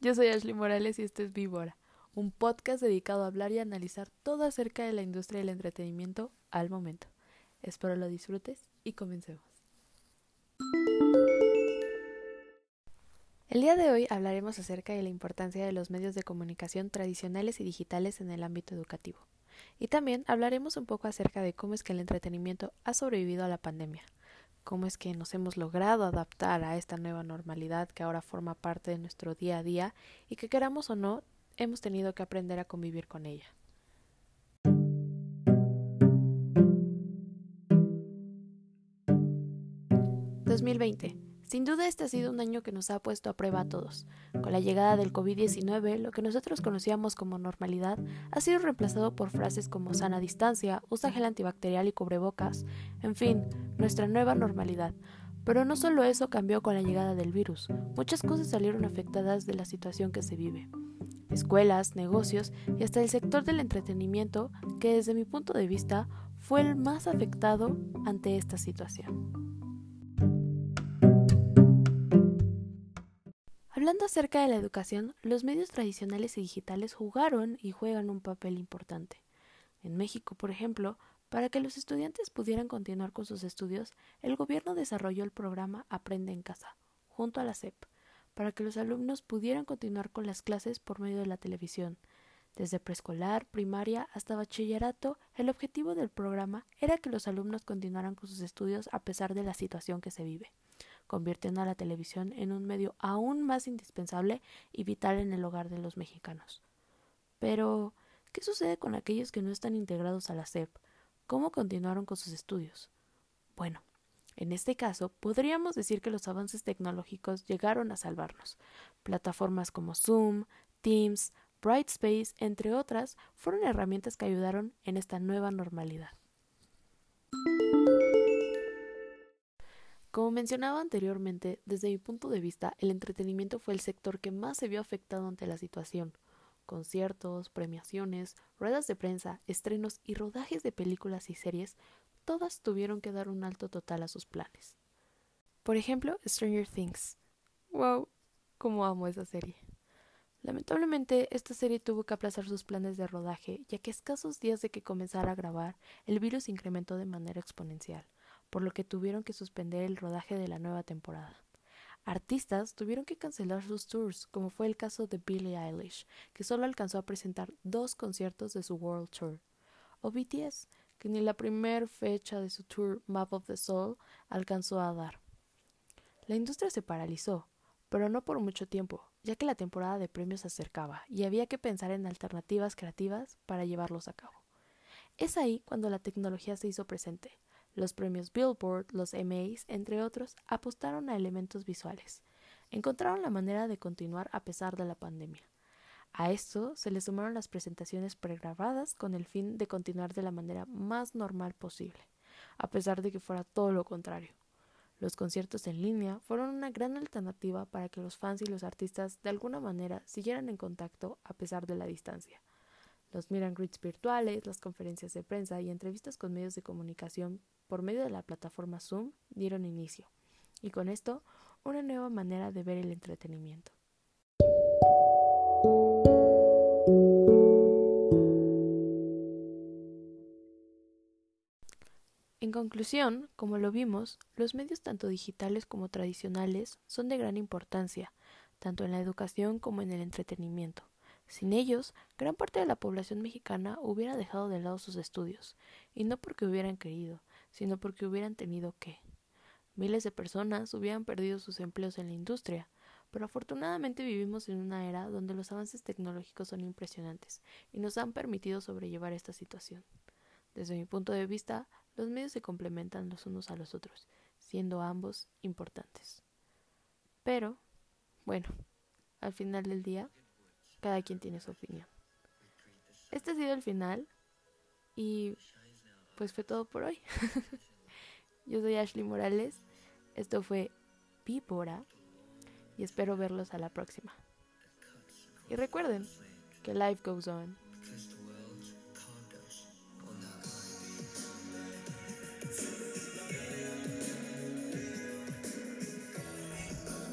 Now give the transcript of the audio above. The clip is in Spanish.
Yo soy Ashley Morales y este es Víbora, un podcast dedicado a hablar y analizar todo acerca de la industria del entretenimiento al momento. Espero lo disfrutes y comencemos. El día de hoy hablaremos acerca de la importancia de los medios de comunicación tradicionales y digitales en el ámbito educativo. Y también hablaremos un poco acerca de cómo es que el entretenimiento ha sobrevivido a la pandemia, cómo es que nos hemos logrado adaptar a esta nueva normalidad que ahora forma parte de nuestro día a día y que queramos o no, hemos tenido que aprender a convivir con ella. ¿2020? Sin duda este ha sido un año que nos ha puesto a prueba a todos. Con la llegada del COVID-19, lo que nosotros conocíamos como normalidad ha sido reemplazado por frases como sana distancia, usa gel antibacterial y cubrebocas, en fin, nuestra nueva normalidad. Pero no solo eso cambió con la llegada del virus, muchas cosas salieron afectadas de la situación que se vive. Escuelas, negocios y hasta el sector del entretenimiento, que desde mi punto de vista fue el más afectado ante esta situación. Hablando acerca de la educación, los medios tradicionales y digitales jugaron y juegan un papel importante. En México, por ejemplo, para que los estudiantes pudieran continuar con sus estudios, el gobierno desarrolló el programa Aprende en casa, junto a la SEP, para que los alumnos pudieran continuar con las clases por medio de la televisión. Desde preescolar, primaria hasta bachillerato, el objetivo del programa era que los alumnos continuaran con sus estudios a pesar de la situación que se vive convirtiendo a la televisión en un medio aún más indispensable y vital en el hogar de los mexicanos. Pero, ¿qué sucede con aquellos que no están integrados a la SEP? ¿Cómo continuaron con sus estudios? Bueno, en este caso, podríamos decir que los avances tecnológicos llegaron a salvarnos. Plataformas como Zoom, Teams, Brightspace, entre otras, fueron herramientas que ayudaron en esta nueva normalidad. Como mencionaba anteriormente, desde mi punto de vista, el entretenimiento fue el sector que más se vio afectado ante la situación. Conciertos, premiaciones, ruedas de prensa, estrenos y rodajes de películas y series, todas tuvieron que dar un alto total a sus planes. Por ejemplo, Stranger Things. ¡Wow! ¡Cómo amo esa serie! Lamentablemente, esta serie tuvo que aplazar sus planes de rodaje, ya que escasos días de que comenzara a grabar, el virus incrementó de manera exponencial por lo que tuvieron que suspender el rodaje de la nueva temporada. Artistas tuvieron que cancelar sus tours, como fue el caso de Billie Eilish, que solo alcanzó a presentar dos conciertos de su World Tour, o BTS, que ni la primera fecha de su tour Map of the Soul alcanzó a dar. La industria se paralizó, pero no por mucho tiempo, ya que la temporada de premios se acercaba y había que pensar en alternativas creativas para llevarlos a cabo. Es ahí cuando la tecnología se hizo presente, los premios Billboard, los MAs, entre otros, apostaron a elementos visuales. Encontraron la manera de continuar a pesar de la pandemia. A esto se le sumaron las presentaciones pregrabadas con el fin de continuar de la manera más normal posible, a pesar de que fuera todo lo contrario. Los conciertos en línea fueron una gran alternativa para que los fans y los artistas de alguna manera siguieran en contacto a pesar de la distancia. Los meet and virtuales, las conferencias de prensa y entrevistas con medios de comunicación por medio de la plataforma Zoom dieron inicio, y con esto una nueva manera de ver el entretenimiento. En conclusión, como lo vimos, los medios tanto digitales como tradicionales son de gran importancia, tanto en la educación como en el entretenimiento. Sin ellos, gran parte de la población mexicana hubiera dejado de lado sus estudios, y no porque hubieran querido, sino porque hubieran tenido que. Miles de personas hubieran perdido sus empleos en la industria, pero afortunadamente vivimos en una era donde los avances tecnológicos son impresionantes y nos han permitido sobrellevar esta situación. Desde mi punto de vista, los medios se complementan los unos a los otros, siendo ambos importantes. Pero, bueno, al final del día, cada quien tiene su opinión. Este ha sido el final y pues fue todo por hoy. Yo soy Ashley Morales, esto fue Víbora y espero verlos a la próxima. Y recuerden que life goes on.